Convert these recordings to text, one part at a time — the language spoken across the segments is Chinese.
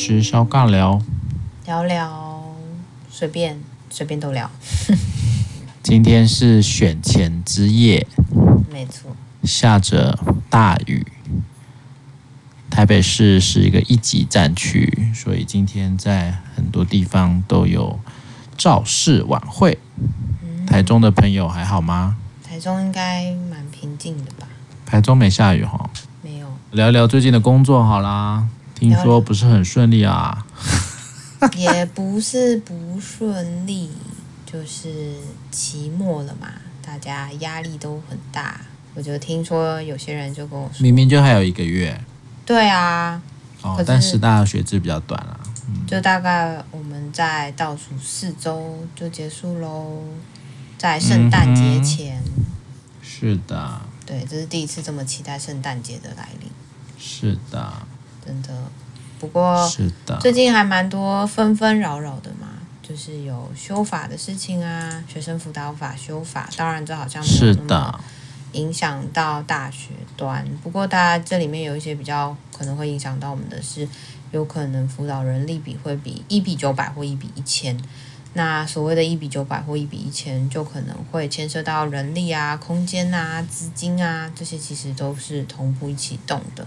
师小尬聊，聊聊随便随便都聊。今天是选前之夜，没错，下着大雨。台北市是一个一级战区，所以今天在很多地方都有造势晚会。嗯、台中的朋友还好吗？台中应该蛮平静的吧？台中没下雨哈？没有。聊聊最近的工作好啦。听说不是很顺利啊，也不是不顺利，就是期末了嘛，大家压力都很大。我就听说有些人就跟我说，明明就还有一个月。对啊，哦，但是大学制比较短啊，嗯，就大概我们在倒数四周就结束喽，在圣诞节前。嗯，是的，对，这是第一次这么期待圣诞节的来临。是的。真的，不过最近还蛮多纷纷扰扰的嘛，就是有修法的事情啊，学生辅导法修法，当然这好像没有那么影响到大学端。不过大家这里面有一些比较可能会影响到我们的是，有可能辅导人力比会比一比九百或一比一千。那所谓的一比九百或一比一千，就可能会牵涉到人力啊、空间啊、资金啊，这些其实都是同步一起动的。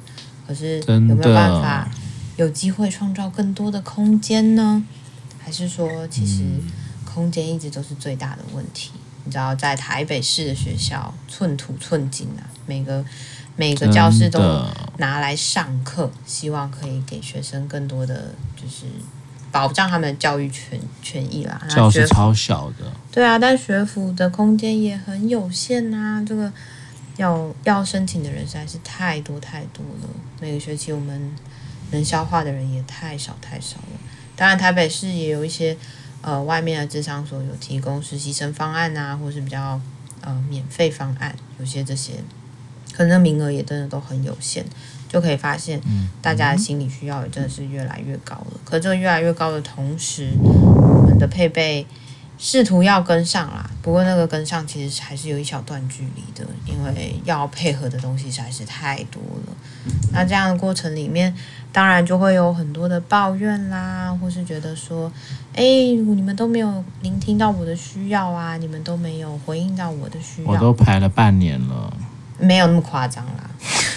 可是有没有办法有机会创造更多的空间呢？还是说，其实空间一直都是最大的问题？你知道，在台北市的学校，寸土寸金啊，每个每个教室都拿来上课，希望可以给学生更多的就是保障他们的教育权权益啦。教室超小的，对啊，但学府的空间也很有限啊，这个。要要申请的人实在是太多太多了，每个学期我们能消化的人也太少太少了。当然，台北市也有一些呃外面的智商所有提供实习生方案啊，或是比较呃免费方案，有些这些可能名额也真的都很有限，就可以发现大家的心理需要也真的是越来越高了。可这个越来越高的同时，我们的配备。试图要跟上啦，不过那个跟上其实还是有一小段距离的，因为要配合的东西实在是太多了。那这样的过程里面，当然就会有很多的抱怨啦，或是觉得说，哎，你们都没有聆听到我的需要啊，你们都没有回应到我的需要。我都排了半年了，没有那么夸张啦，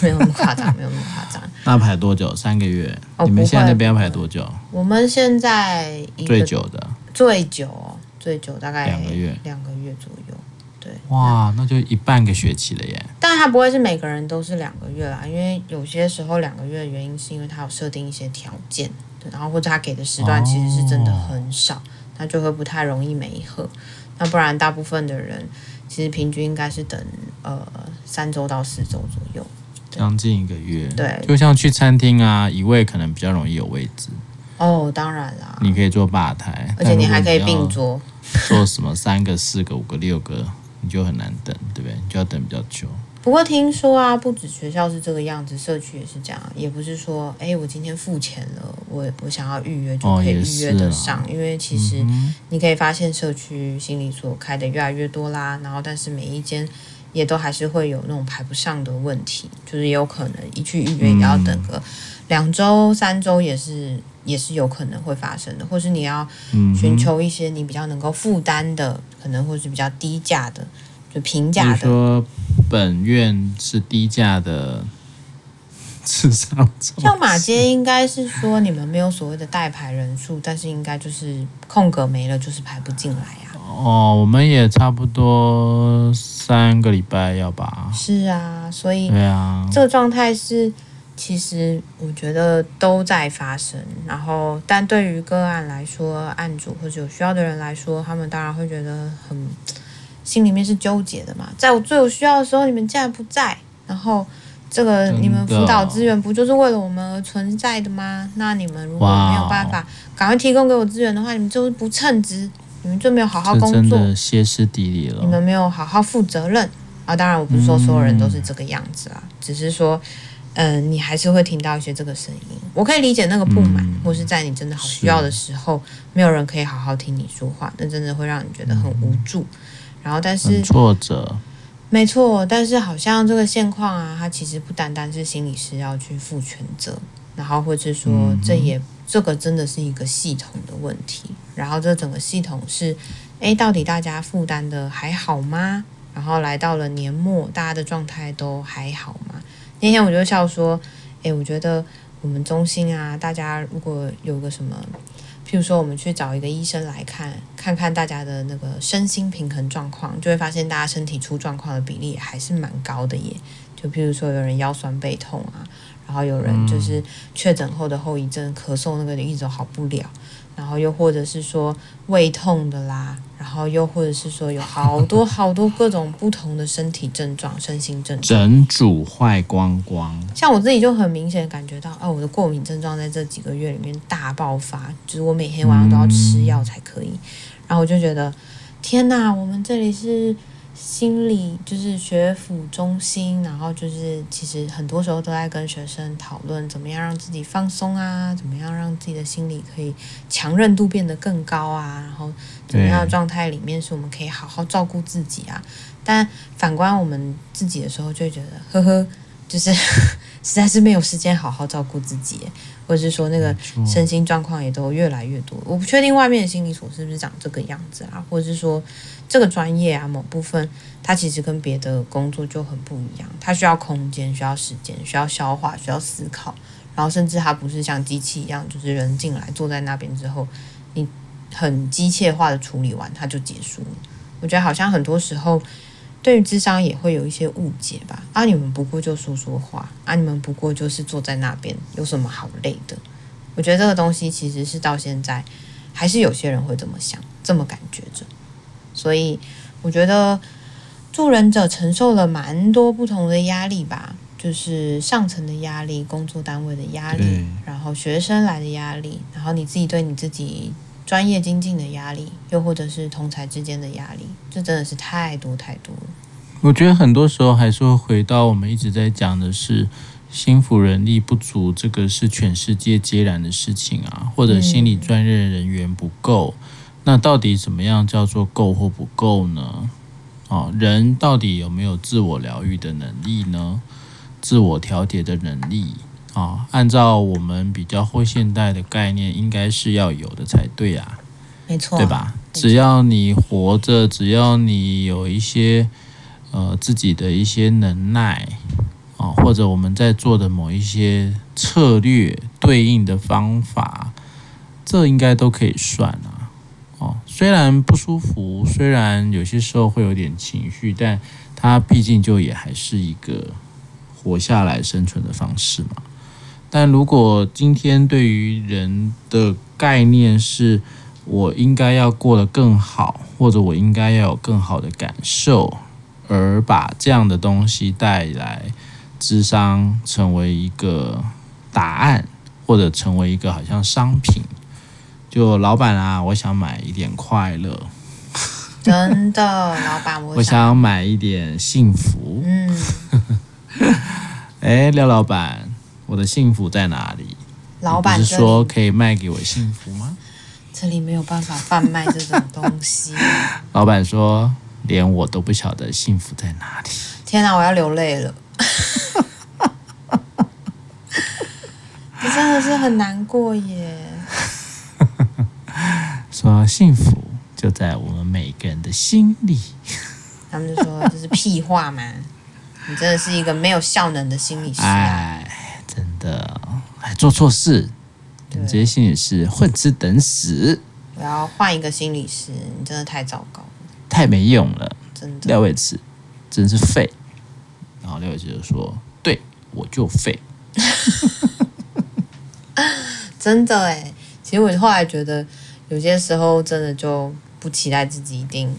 没有那么夸张，没有那么夸张。那排多久？三个月？哦，你们现在那边要排多久？我们现在最久的，最久。最久大概两个月，两个月左右，对。哇，那就一半个学期了耶！但他不会是每个人都是两个月啦，因为有些时候两个月的原因是因为他有设定一些条件，对，然后或者他给的时段其实是真的很少，那、哦、就会不太容易没合。那不然大部分的人其实平均应该是等呃三周到四周左右，将近一个月。对，就像去餐厅啊，一位可能比较容易有位置。哦，当然啦，你可以坐吧台，而且你还可以并桌。做什么三个、四个、五个、六个，你就很难等，对不对？你就要等比较久。不过听说啊，不止学校是这个样子，社区也是这样。也不是说，哎，我今天付钱了，我我想要预约就可以预约得上。哦、因为其实你可以发现，社区心理所开的越来越多啦。然后，但是每一间也都还是会有那种排不上的问题，就是也有可能一去预约也要等个两周、三周，也是。也是有可能会发生的，或是你要寻求一些你比较能够负担的，嗯、可能或是比较低价的，就平价的。说本院是低价的，智商。像马街应该是说你们没有所谓的代排人数，但是应该就是空格没了，就是排不进来啊。哦，我们也差不多三个礼拜要吧？是啊，所以对啊，这个状态是。其实我觉得都在发生，然后但对于个案来说，案主或者有需要的人来说，他们当然会觉得很心里面是纠结的嘛。在我最有需要的时候，你们竟然不在，然后这个你们辅导资源不就是为了我们而存在的吗？那你们如果没有办法赶快提供给我资源的话，你们就是不称职，你们就没有好好工作，歇斯底里了。你们没有好好负责任啊！当然，我不是说所有人都是这个样子啊，只是说。嗯、呃，你还是会听到一些这个声音，我可以理解那个不满，嗯、或是在你真的好需要的时候，没有人可以好好听你说话，那真的会让你觉得很无助。嗯、然后，但是挫折，没错，但是好像这个现况啊，它其实不单单是心理师要去负全责，然后或是说这也这个真的是一个系统的问题。然后这整个系统是，诶，到底大家负担的还好吗？然后来到了年末，大家的状态都还好吗？那天我就笑说，诶，我觉得我们中心啊，大家如果有个什么。譬如说，我们去找一个医生来看，看看大家的那个身心平衡状况，就会发现大家身体出状况的比例还是蛮高的耶。就譬如说，有人腰酸背痛啊，然后有人就是确诊后的后遗症，咳嗽那个一直好不了，然后又或者是说胃痛的啦。然后又或者是说有好多好多各种不同的身体症状、身心症状，整组坏光光。像我自己就很明显感觉到，哦，我的过敏症状在这几个月里面大爆发，就是我每天晚上都要吃药才可以。嗯、然后我就觉得，天哪，我们这里是。心理就是学辅中心，然后就是其实很多时候都在跟学生讨论怎么样让自己放松啊，怎么样让自己的心理可以强韧度变得更高啊，然后怎么样的状态里面是我们可以好好照顾自己啊。但反观我们自己的时候，就会觉得呵呵，就是实在是没有时间好好照顾自己。或者是说那个身心状况也都越来越多，我不确定外面的心理所是不是长这个样子啊，或者是说这个专业啊某部分它其实跟别的工作就很不一样，它需要空间，需要时间，需要消化，需要思考，然后甚至它不是像机器一样，就是人进来坐在那边之后，你很机械化的处理完它就结束了。我觉得好像很多时候。对于智商也会有一些误解吧？啊，你们不过就说说话，啊，你们不过就是坐在那边，有什么好累的？我觉得这个东西其实是到现在还是有些人会这么想，这么感觉着。所以我觉得助人者承受了蛮多不同的压力吧，就是上层的压力、工作单位的压力，然后学生来的压力，然后你自己对你自己。专业精进的压力，又或者是同侪之间的压力，这真的是太多太多了。我觉得很多时候还是会回到我们一直在讲的是心服人力不足，这个是全世界皆然的事情啊，或者心理专业人员不够。那到底怎么样叫做够或不够呢？哦，人到底有没有自我疗愈的能力呢？自我调节的能力？啊，按照我们比较后现代的概念，应该是要有的才对啊，没错，对吧？只要你活着，只要你有一些呃自己的一些能耐啊，或者我们在做的某一些策略对应的方法，这应该都可以算啊。哦，虽然不舒服，虽然有些时候会有点情绪，但它毕竟就也还是一个活下来生存的方式嘛。但如果今天对于人的概念是，我应该要过得更好，或者我应该要有更好的感受，而把这样的东西带来智商，成为一个答案，或者成为一个好像商品，就老板啊，我想买一点快乐，真的，老板，我想，我想买一点幸福，嗯，哎，廖老板。我的幸福在哪里？老板是说可以卖给我幸福吗？这里没有办法贩卖这种东西。老板说，连我都不晓得幸福在哪里。天哪，我要流泪了！你真的是很难过耶。说幸福就在我们每个人的心里。他们就说这是屁话嘛？你真的是一个没有效能的心理师啊。的，还做错事，你这些心理师混吃等死。我要换一个心理师，你真的太糟糕了，太没用了，真的。廖伟慈真是废。然后廖伟慈就说：“对，我就废。”真的哎，其实我后来觉得，有些时候真的就不期待自己一定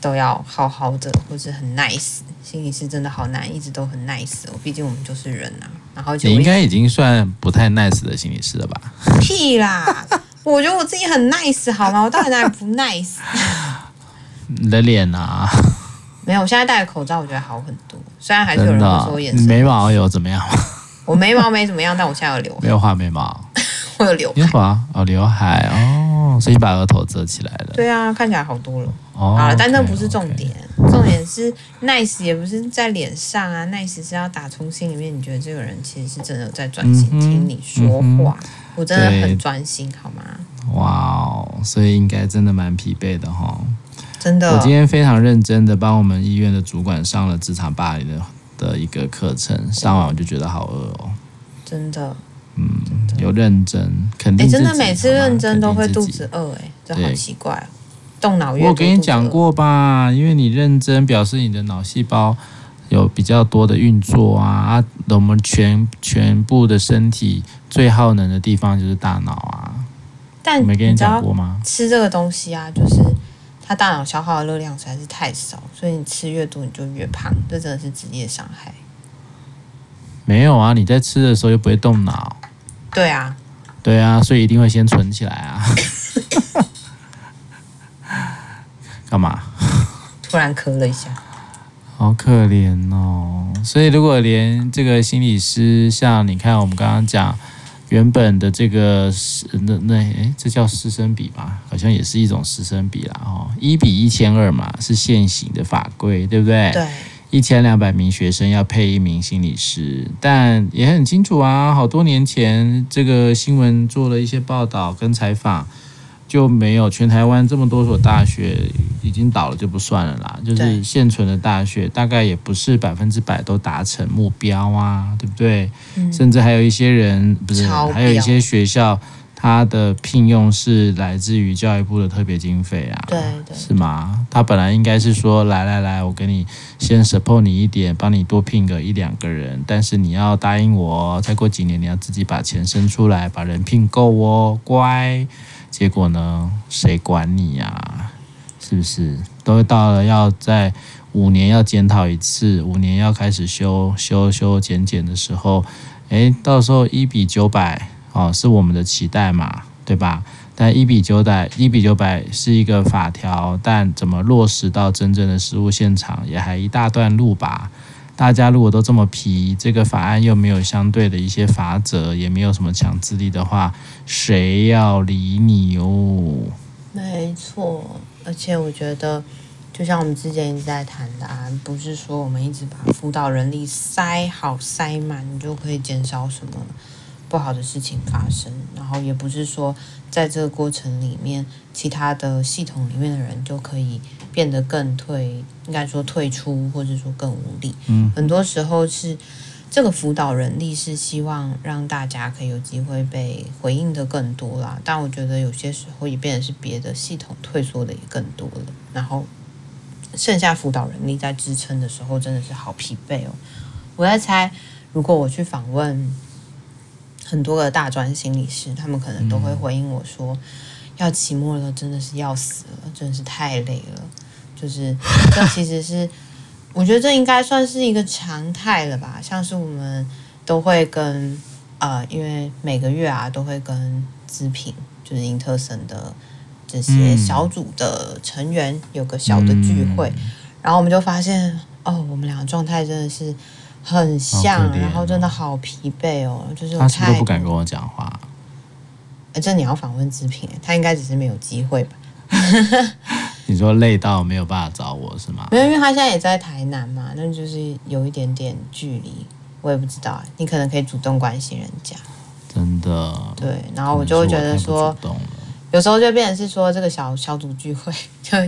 都要好好的，或者很 nice。心理师真的好难，一直都很 nice 哦。毕竟我们就是人呐、啊。然后就你应该已经算不太 nice 的心理师了吧？屁啦！我觉得我自己很 nice 好吗？我到底哪里不 nice？你的脸啊？没有，我现在戴个口罩，我觉得好很多。虽然还是有人说我眼神。眉毛有怎么样？我眉毛没怎么样，但我现在有留海。没有画眉毛。我有留。有啊哦，刘海哦，所以把额头遮起来了。对啊，看起来好多了。哦，好了，但那不是重点。重点是 nice 也不是在脸上啊，nice 是要打从心里面，你觉得这个人其实是真的在专心听你说话，嗯、我真的很专心，好吗？哇哦，所以应该真的蛮疲惫的哈。真的，我今天非常认真的帮我们医院的主管上了职场霸凌的的一个课程，上完我就觉得好饿哦。真的，嗯，有认真，肯定。哎，真的每次认真都会肚子饿，哎，这好奇怪哦。动脑，我跟你讲过吧，因为你认真，表示你的脑细胞有比较多的运作啊啊，我们全全部的身体最耗能的地方就是大脑啊。但没跟你讲过吗？吃这个东西啊，就是。它大脑消耗的热量实在是太少，所以你吃越多你就越胖，这真的是职业伤害。没有啊，你在吃的时候又不会动脑。对啊，对啊，所以一定会先存起来啊。干嘛？突然咳了一下，好可怜哦。所以如果连这个心理师，像你看我们刚刚讲。原本的这个是那那诶，这叫师生比吧？好像也是一种师生比啦，哦，一比一千二嘛，是现行的法规，对不对？对，一千两百名学生要配一名心理师，但也很清楚啊，好多年前这个新闻做了一些报道跟采访。就没有全台湾这么多所大学已经倒了就不算了啦，就是现存的大学大概也不是百分之百都达成目标啊，对不对？嗯、甚至还有一些人不是，还有一些学校，它的聘用是来自于教育部的特别经费啊，对对，是吗？他本来应该是说，来来来，我给你先 support 你一点，帮你多聘个一两个人，但是你要答应我，再过几年你要自己把钱生出来，把人聘够哦，乖。结果呢？谁管你呀、是不是？都到了要在五年要检讨一次，五年要开始修修修减减的时候，诶，到时候一比九百哦，是我们的期待嘛，对吧？但一比九百，一比九百是一个法条，但怎么落实到真正的实务现场，也还一大段路吧。大家如果都这么皮，这个法案又没有相对的一些法则，也没有什么强制力的话，谁要理你哦？没错，而且我觉得，就像我们之前一直在谈的啊，不是说我们一直把辅导人力塞好塞满，你就可以减少什么不好的事情发生，然后也不是说在这个过程里面，其他的系统里面的人就可以。变得更退，应该说退出，或者说更无力。嗯，很多时候是这个辅导人力是希望让大家可以有机会被回应的更多啦。但我觉得有些时候也变得是别的系统退缩的也更多了。然后剩下辅导人力在支撑的时候，真的是好疲惫哦。我在猜，如果我去访问很多个大专心理师，他们可能都会回应我说。要期末了，真的是要死了，真的是太累了。就是这其实是，我觉得这应该算是一个常态了吧。像是我们都会跟呃，因为每个月啊都会跟资品，就是英特森的这些小组的成员有个小的聚会，嗯、然后我们就发现哦，我们俩状态真的是很像，哦、然后真的好疲惫哦，就是我他是不是都不敢跟我讲话。哎，这你要访问资品，他应该只是没有机会吧？你说累到没有办法找我是吗？没有，因为他现在也在台南嘛，那就是有一点点距离，我也不知道。你可能可以主动关心人家，真的。对，然后我就会觉得说，有时候就变成是说这个小小组聚会，就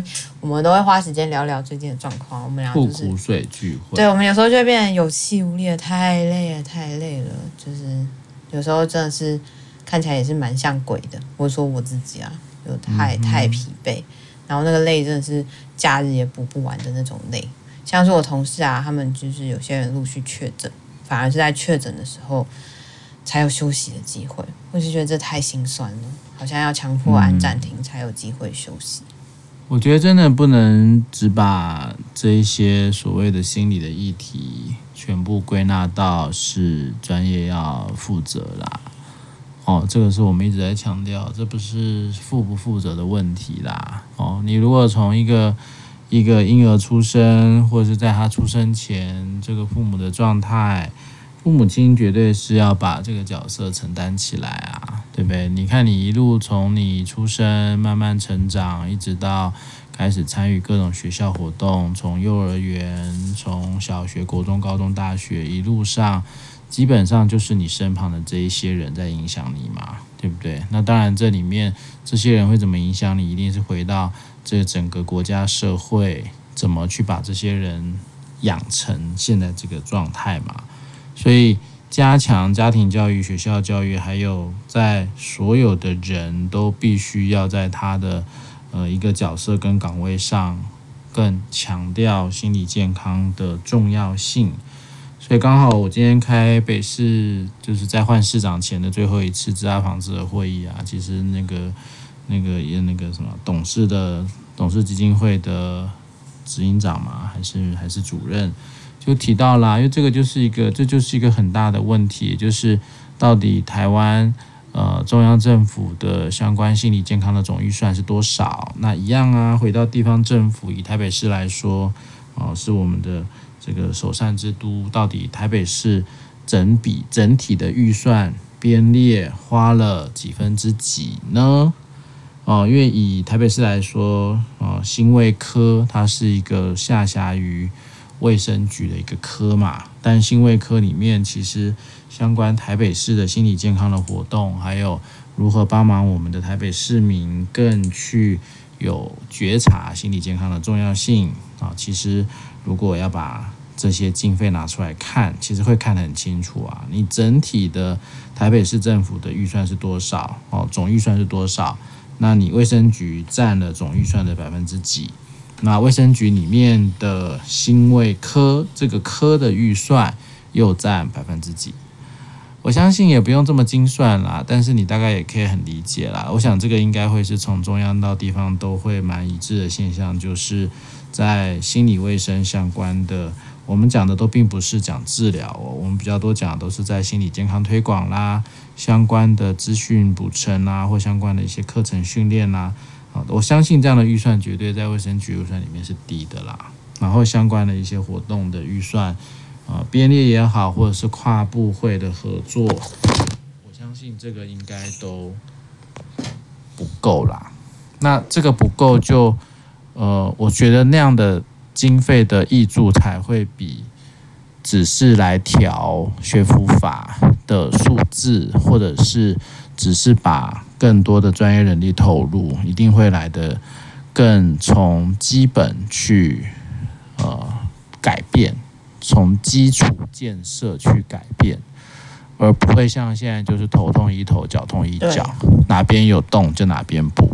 我们都会花时间聊聊最近的状况。我们俩就是苦水聚会，对，我们有时候就会变得有气无力的，太累了，太累了，就是有时候真的是。看起来也是蛮像鬼的，我说我自己啊，就太太疲惫，然后那个累真的是假日也补不完的那种累。像是我同事啊，他们就是有些人陆续确诊，反而是在确诊的时候才有休息的机会。我是觉得这太心酸了，好像要强迫按暂停才有机会休息。我觉得真的不能只把这一些所谓的心理的议题全部归纳到是专业要负责啦。哦，这个是我们一直在强调，这不是负不负责的问题啦。哦，你如果从一个一个婴儿出生，或者是在他出生前，这个父母的状态，父母亲绝对是要把这个角色承担起来啊，对不对？你看，你一路从你出生慢慢成长，一直到开始参与各种学校活动，从幼儿园，从小学、国中、高中、大学，一路上。基本上就是你身旁的这一些人在影响你嘛，对不对？那当然，这里面这些人会怎么影响你，一定是回到这整个国家社会怎么去把这些人养成现在这个状态嘛。所以，加强家庭教育、学校教育，还有在所有的人都必须要在他的呃一个角色跟岗位上，更强调心理健康的重要性。所以刚好我今天开北市，就是在换市长前的最后一次自杀防治的会议啊。其实那个、那个也那个什么董事的董事基金会的执行长嘛，还是还是主任，就提到了，因为这个就是一个，这就是一个很大的问题，就是到底台湾呃中央政府的相关心理健康的总预算是多少？那一样啊，回到地方政府，以台北市来说，哦、呃，是我们的。这个首善之都，到底台北市整笔整体的预算编列花了几分之几呢？哦，因为以台北市来说，哦，心卫科它是一个下辖于卫生局的一个科嘛，但心卫科里面其实相关台北市的心理健康的活动，还有如何帮忙我们的台北市民更去有觉察心理健康的重要性啊，其实。如果要把这些经费拿出来看，其实会看得很清楚啊。你整体的台北市政府的预算是多少？哦，总预算是多少？那你卫生局占了总预算的百分之几？那卫生局里面的心卫科这个科的预算又占百分之几？我相信也不用这么精算啦，但是你大概也可以很理解啦。我想这个应该会是从中央到地方都会蛮一致的现象，就是。在心理卫生相关的，我们讲的都并不是讲治疗哦，我们比较多讲都是在心理健康推广啦，相关的资讯补充啦，或相关的一些课程训练啦。啊，我相信这样的预算绝对在卫生局预算里面是低的啦。然后相关的一些活动的预算，啊，编列也好，或者是跨部会的合作，我相信这个应该都不够啦。那这个不够就。呃，我觉得那样的经费的挹注才会比只是来调学府法的数字，或者是只是把更多的专业人力投入，一定会来得更从基本去呃改变，从基础建设去改变，而不会像现在就是头痛医头，脚痛医脚，哪边有洞就哪边补。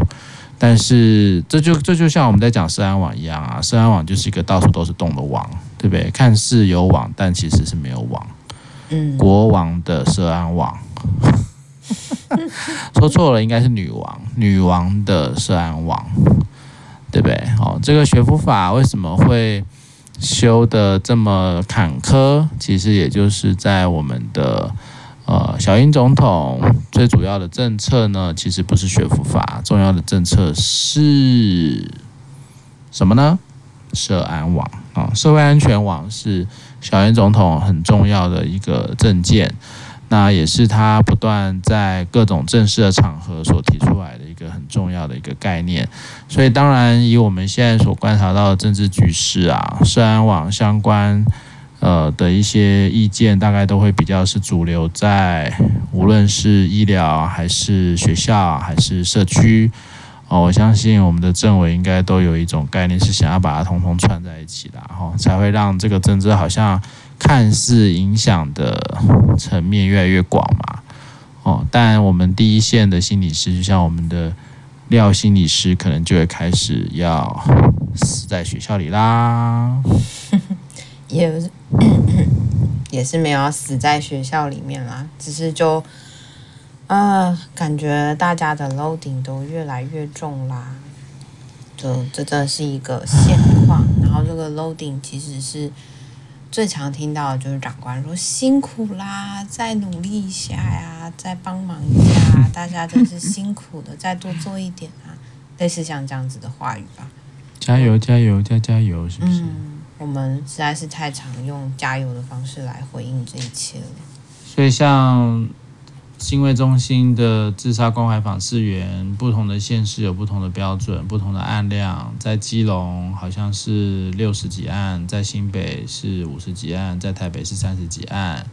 但是这就这就像我们在讲社安网一样啊，社安网就是一个到处都是洞的网，对不对？看似有网，但其实是没有网。嗯，国王的社安网，说错了，应该是女王，女王的社安网，对不对？哦，这个学府法为什么会修的这么坎坷？其实也就是在我们的。呃，小英总统最主要的政策呢，其实不是学辅法，重要的政策是什么呢？社安网啊，社会安全网是小英总统很重要的一个政见，那也是他不断在各种正式的场合所提出来的一个很重要的一个概念。所以，当然以我们现在所观察到的政治局势啊，社安网相关。呃的一些意见，大概都会比较是主流在，无论是医疗还是学校还是社区，哦，我相信我们的政委应该都有一种概念，是想要把它通通串在一起的，哈，才会让这个政治好像看似影响的层面越来越广嘛，哦，但我们第一线的心理师，就像我们的廖心理师，可能就会开始要死在学校里啦。也是，也是没有死在学校里面啦，只是就，啊、感觉大家的 loading 都越来越重啦，就这真的是一个现况。然后这个 loading 其实是最常听到的就是长官说辛苦啦，再努力一下呀，再帮忙一下，大家真是辛苦的，再多做一点啊，类似像这样子的话语吧。加油，加油，加加油，是不是？嗯我们实在是太常用加油的方式来回应这一切了。所以，像心卫中心的自杀关怀访视员，不同的县市有不同的标准，不同的案量。在基隆好像是六十几案，在新北是五十几案，在台北是三十几案。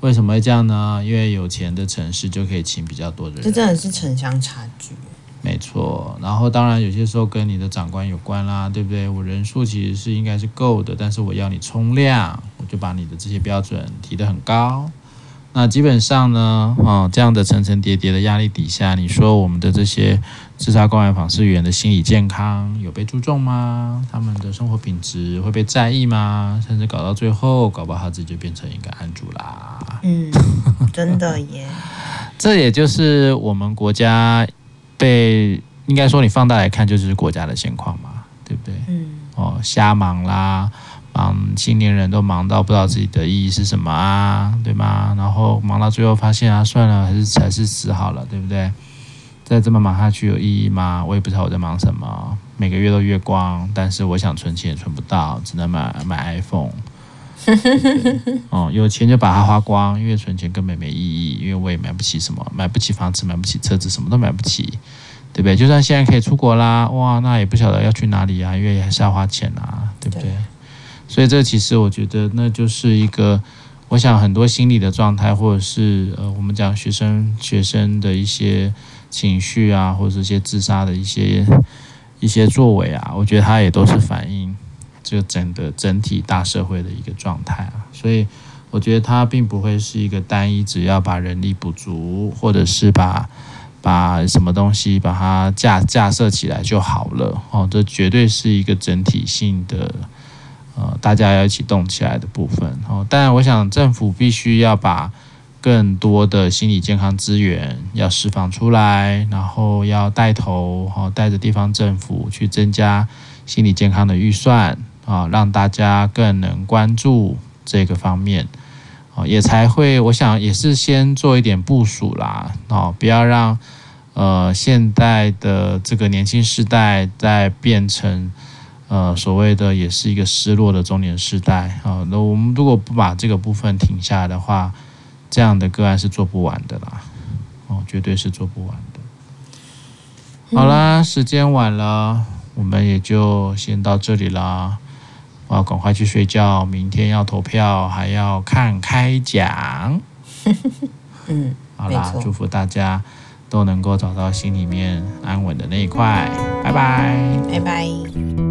为什么会这样呢？因为有钱的城市就可以请比较多的人。这真的是城乡差距。没错，然后当然有些时候跟你的长官有关啦，对不对？我人数其实是应该是够的，但是我要你冲量，我就把你的这些标准提得很高。那基本上呢，哦，这样的层层叠叠的压力底下，你说我们的这些自杀关怀访视员的心理健康有被注重吗？他们的生活品质会被在意吗？甚至搞到最后，搞不好他自己就变成一个案主啦。嗯，真的耶。这也就是我们国家。被应该说你放大来看，就是国家的现况嘛，对不对？嗯。哦，瞎忙啦，忙青年人都忙到不知道自己的意义是什么啊，对吗？然后忙到最后发现啊，算了，还是还是死好了，对不对？再这么忙下去有意义吗？我也不知道我在忙什么，每个月都月光，但是我想存钱也存不到，只能买买 iPhone。哦，有钱就把它花光，因为存钱根本没意义，因为我也买不起什么，买不起房子，买不起车子，什么都买不起，对不对？就算现在可以出国啦，哇，那也不晓得要去哪里啊，因为还是要花钱啊，对不对？对。所以这其实我觉得那就是一个，我想很多心理的状态，或者是呃，我们讲学生学生的一些情绪啊，或者是一些自杀的一些 一些作为啊，我觉得它也都是反映。这个整个整体大社会的一个状态啊，所以我觉得它并不会是一个单一，只要把人力补足，或者是把把什么东西把它架架设起来就好了哦。这绝对是一个整体性的，呃，大家要一起动起来的部分哦。当然，我想政府必须要把更多的心理健康资源要释放出来，然后要带头哦，带着地方政府去增加心理健康的预算。啊，让大家更能关注这个方面，啊，也才会，我想也是先做一点部署啦，啊，不要让呃现在的这个年轻世代再变成呃所谓的也是一个失落的中年世代啊。那我们如果不把这个部分停下来的话，这样的个案是做不完的啦，哦，绝对是做不完的。好啦，时间晚了，我们也就先到这里啦。我要赶快去睡觉，明天要投票，还要看开奖。嗯，好啦，祝福大家都能够找到心里面安稳的那一块。拜拜，拜拜。